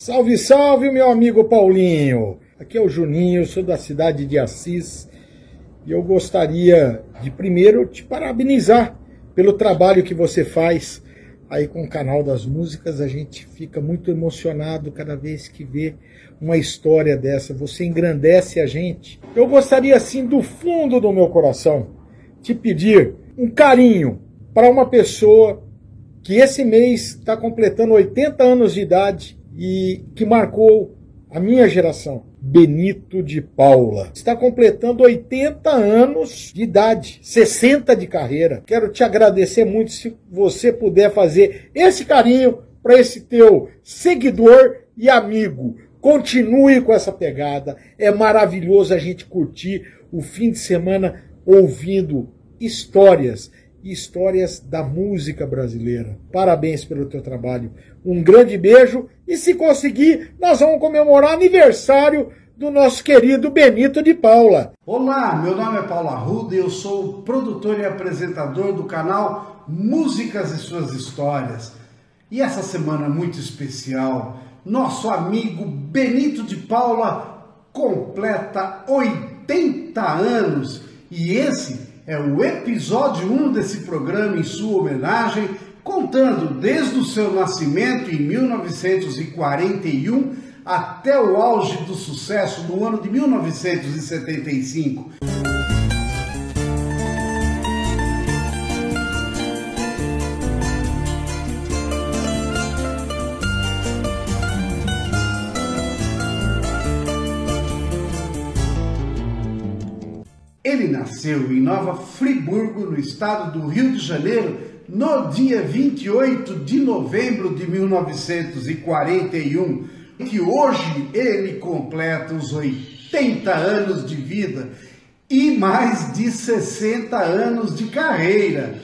Salve, salve, meu amigo Paulinho! Aqui é o Juninho, sou da cidade de Assis e eu gostaria de primeiro te parabenizar pelo trabalho que você faz aí com o canal das músicas. A gente fica muito emocionado cada vez que vê uma história dessa. Você engrandece a gente. Eu gostaria, assim, do fundo do meu coração, te pedir um carinho para uma pessoa que esse mês está completando 80 anos de idade e que marcou a minha geração. Benito de Paula. Está completando 80 anos de idade, 60 de carreira. Quero te agradecer muito se você puder fazer esse carinho para esse teu seguidor e amigo. Continue com essa pegada. É maravilhoso a gente curtir o fim de semana ouvindo histórias histórias da música brasileira. Parabéns pelo teu trabalho. Um grande beijo e se conseguir, nós vamos comemorar aniversário do nosso querido Benito de Paula. Olá, meu nome é Paulo Arruda e eu sou produtor e apresentador do canal Músicas e Suas Histórias. E essa semana muito especial, nosso amigo Benito de Paula completa 80 anos e esse é o episódio 1 desse programa em sua homenagem, contando desde o seu nascimento em 1941 até o auge do sucesso no ano de 1975. Ele nasceu em Nova Friburgo, no estado do Rio de Janeiro, no dia 28 de novembro de 1941, que hoje ele completa os 80 anos de vida e mais de 60 anos de carreira.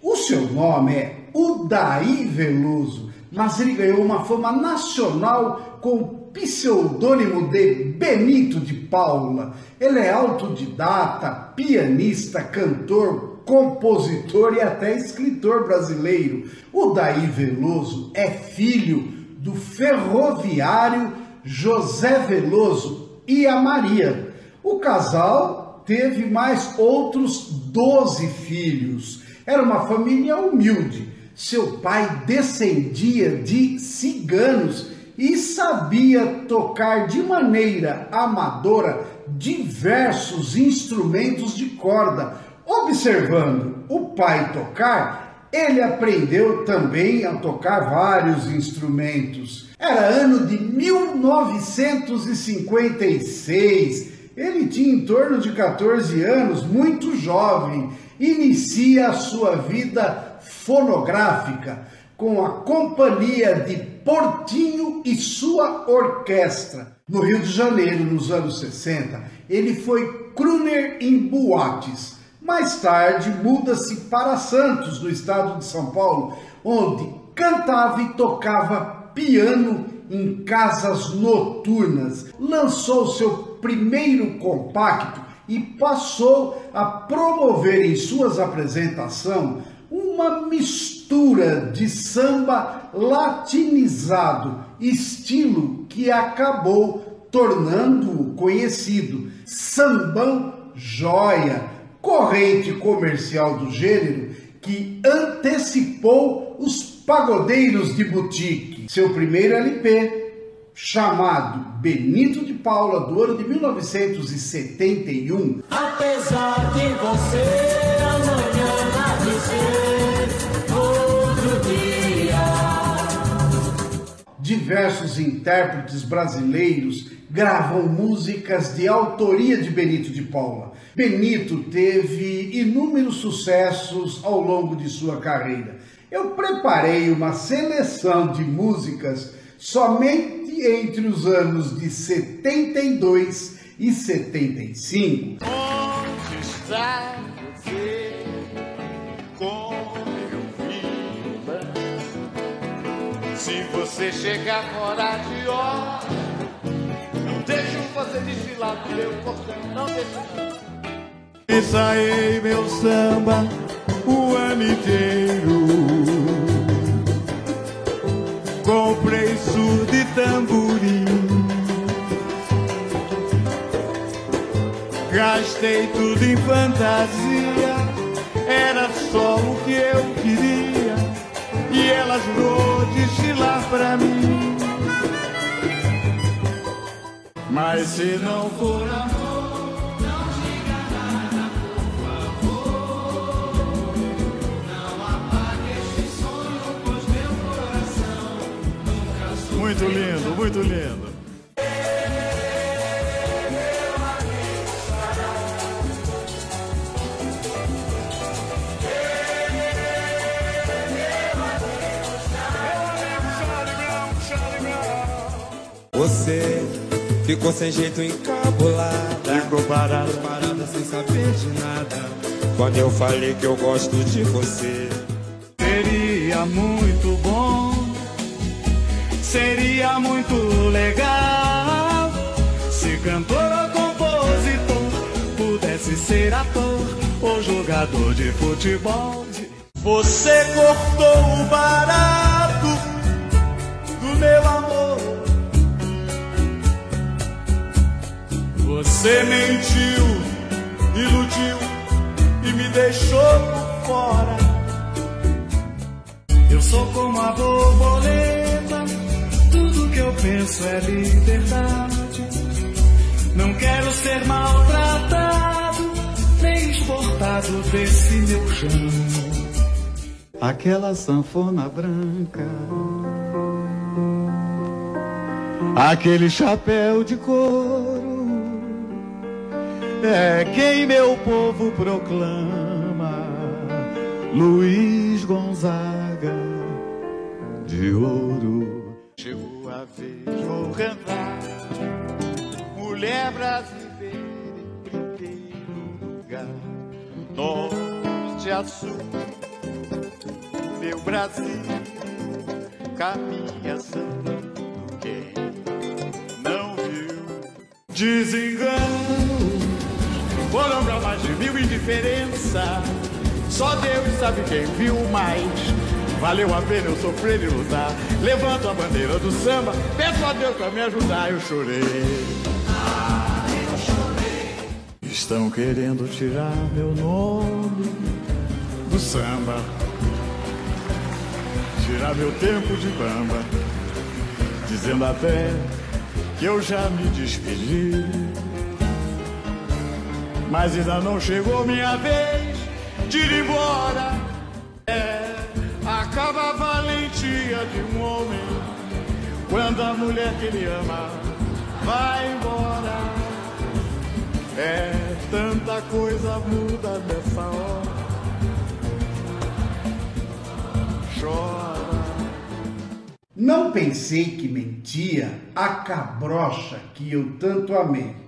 O seu nome é Udaí Veloso, mas ele ganhou uma fama nacional com pseudônimo de Benito de Paula. Ele é autodidata, pianista, cantor, compositor e até escritor brasileiro. O Daí Veloso é filho do ferroviário José Veloso e a Maria. O casal teve mais outros 12 filhos. Era uma família humilde. Seu pai descendia de ciganos e sabia tocar de maneira amadora diversos instrumentos de corda. Observando o pai tocar, ele aprendeu também a tocar vários instrumentos. Era ano de 1956. Ele tinha em torno de 14 anos, muito jovem. Inicia a sua vida fonográfica com a companhia de Portinho e sua orquestra. No Rio de Janeiro, nos anos 60, ele foi crooner em boates. Mais tarde, muda-se para Santos, no estado de São Paulo, onde cantava e tocava piano em casas noturnas. Lançou seu primeiro compacto e passou a promover em suas apresentações uma mistura de samba latinizado, estilo que acabou tornando-o conhecido. Sambão Joia, corrente comercial do gênero que antecipou os pagodeiros de boutique. Seu primeiro LP, chamado Benito de Paula, do ano de 1971. Apesar de você amanhã. Diversos intérpretes brasileiros gravam músicas de autoria de Benito de Paula. Benito teve inúmeros sucessos ao longo de sua carreira. Eu preparei uma seleção de músicas somente entre os anos de 72 e 75. Onde está você? como eu vivo. Se você chegar fora de hora, não deixo você desfilar no meu portão, não deixo. Ensaiei meu samba o ano inteiro. Comprei surdo e tamborim. Gastei tudo em fantasia era só o que eu queria. E ela jurou desfilar pra mim. Mas se não for amor, não diga nada, por favor. Não apague este sonho, pois meu coração nunca Muito lindo, muito lindo. Você ficou sem jeito encabulada. Ficou parada, parada sem saber de nada. Quando eu falei que eu gosto de você. Seria muito bom, seria muito legal. Se cantor ou compositor pudesse ser ator ou jogador de futebol. Você cortou o barato do meu amor. Você mentiu, iludiu e me deixou por fora. Eu sou como a borboleta, tudo que eu penso é liberdade. Não quero ser maltratado, nem exportado desse meu chão. Aquela sanfona branca, aquele chapéu de couro é quem meu povo proclama, Luiz Gonzaga de ouro. Chegou a vez, vou cantar, mulher brasileira em primeiro lugar, norte a sul, meu Brasil caminha sambando quem não viu desengano. Foram mais de mil indiferença. Só Deus sabe quem viu mais. Valeu a pena eu sofrer e lutar. Levanto a bandeira do samba. Peço a Deus pra me ajudar. Eu chorei. Eu chorei. Estão querendo tirar meu nome do samba. Tirar meu tempo de bamba. Dizendo até que eu já me despedi. Mas ainda não chegou minha vez de ir embora. É, acaba a valentia de um homem quando a mulher que ele ama vai embora. É, tanta coisa muda nessa hora. Chora. Não pensei que mentia a cabrocha que eu tanto amei.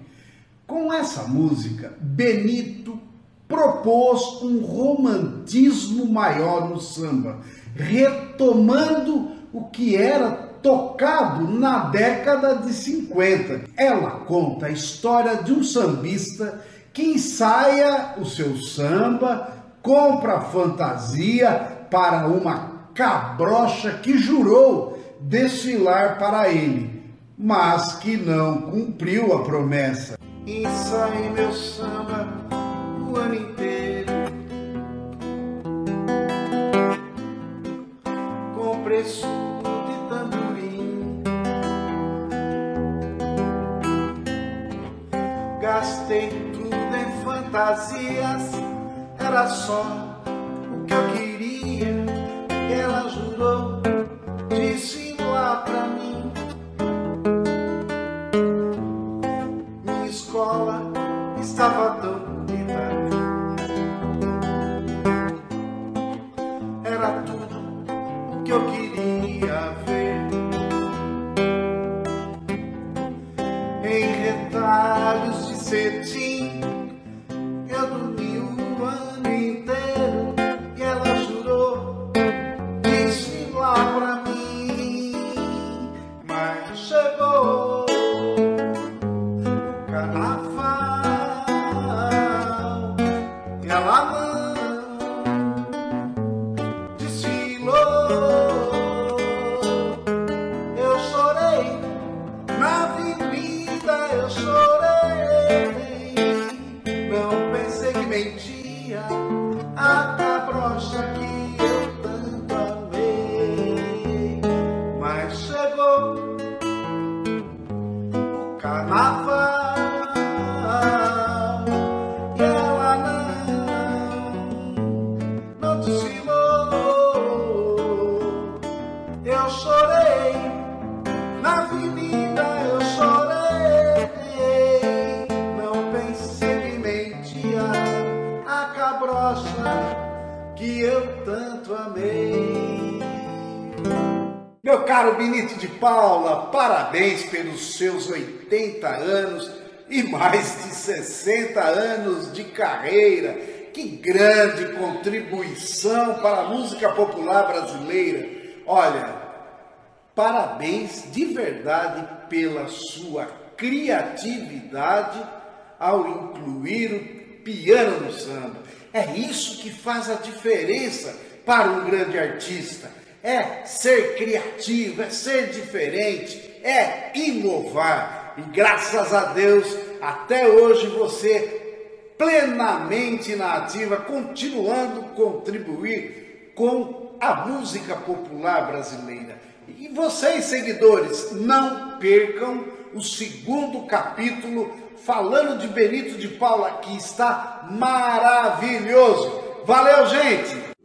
Com essa música, Benito propôs um romantismo maior no samba, retomando o que era tocado na década de 50. Ela conta a história de um sambista que ensaia o seu samba, compra fantasia para uma cabrocha que jurou desfilar para ele, mas que não cumpriu a promessa. Ensaiei meu samba o ano inteiro com preço de tamborim. Gastei tudo em fantasias, era só escola estava tão Meu caro Benito de Paula, parabéns pelos seus 80 anos e mais de 60 anos de carreira. Que grande contribuição para a música popular brasileira. Olha, parabéns de verdade pela sua criatividade ao incluir o piano no samba. É isso que faz a diferença para um grande artista. É ser criativo, é ser diferente, é inovar. E graças a Deus, até hoje você plenamente na ativa, continuando contribuir com a música popular brasileira. E vocês, seguidores, não percam o segundo capítulo falando de Benito de Paula, que está maravilhoso. Valeu, gente!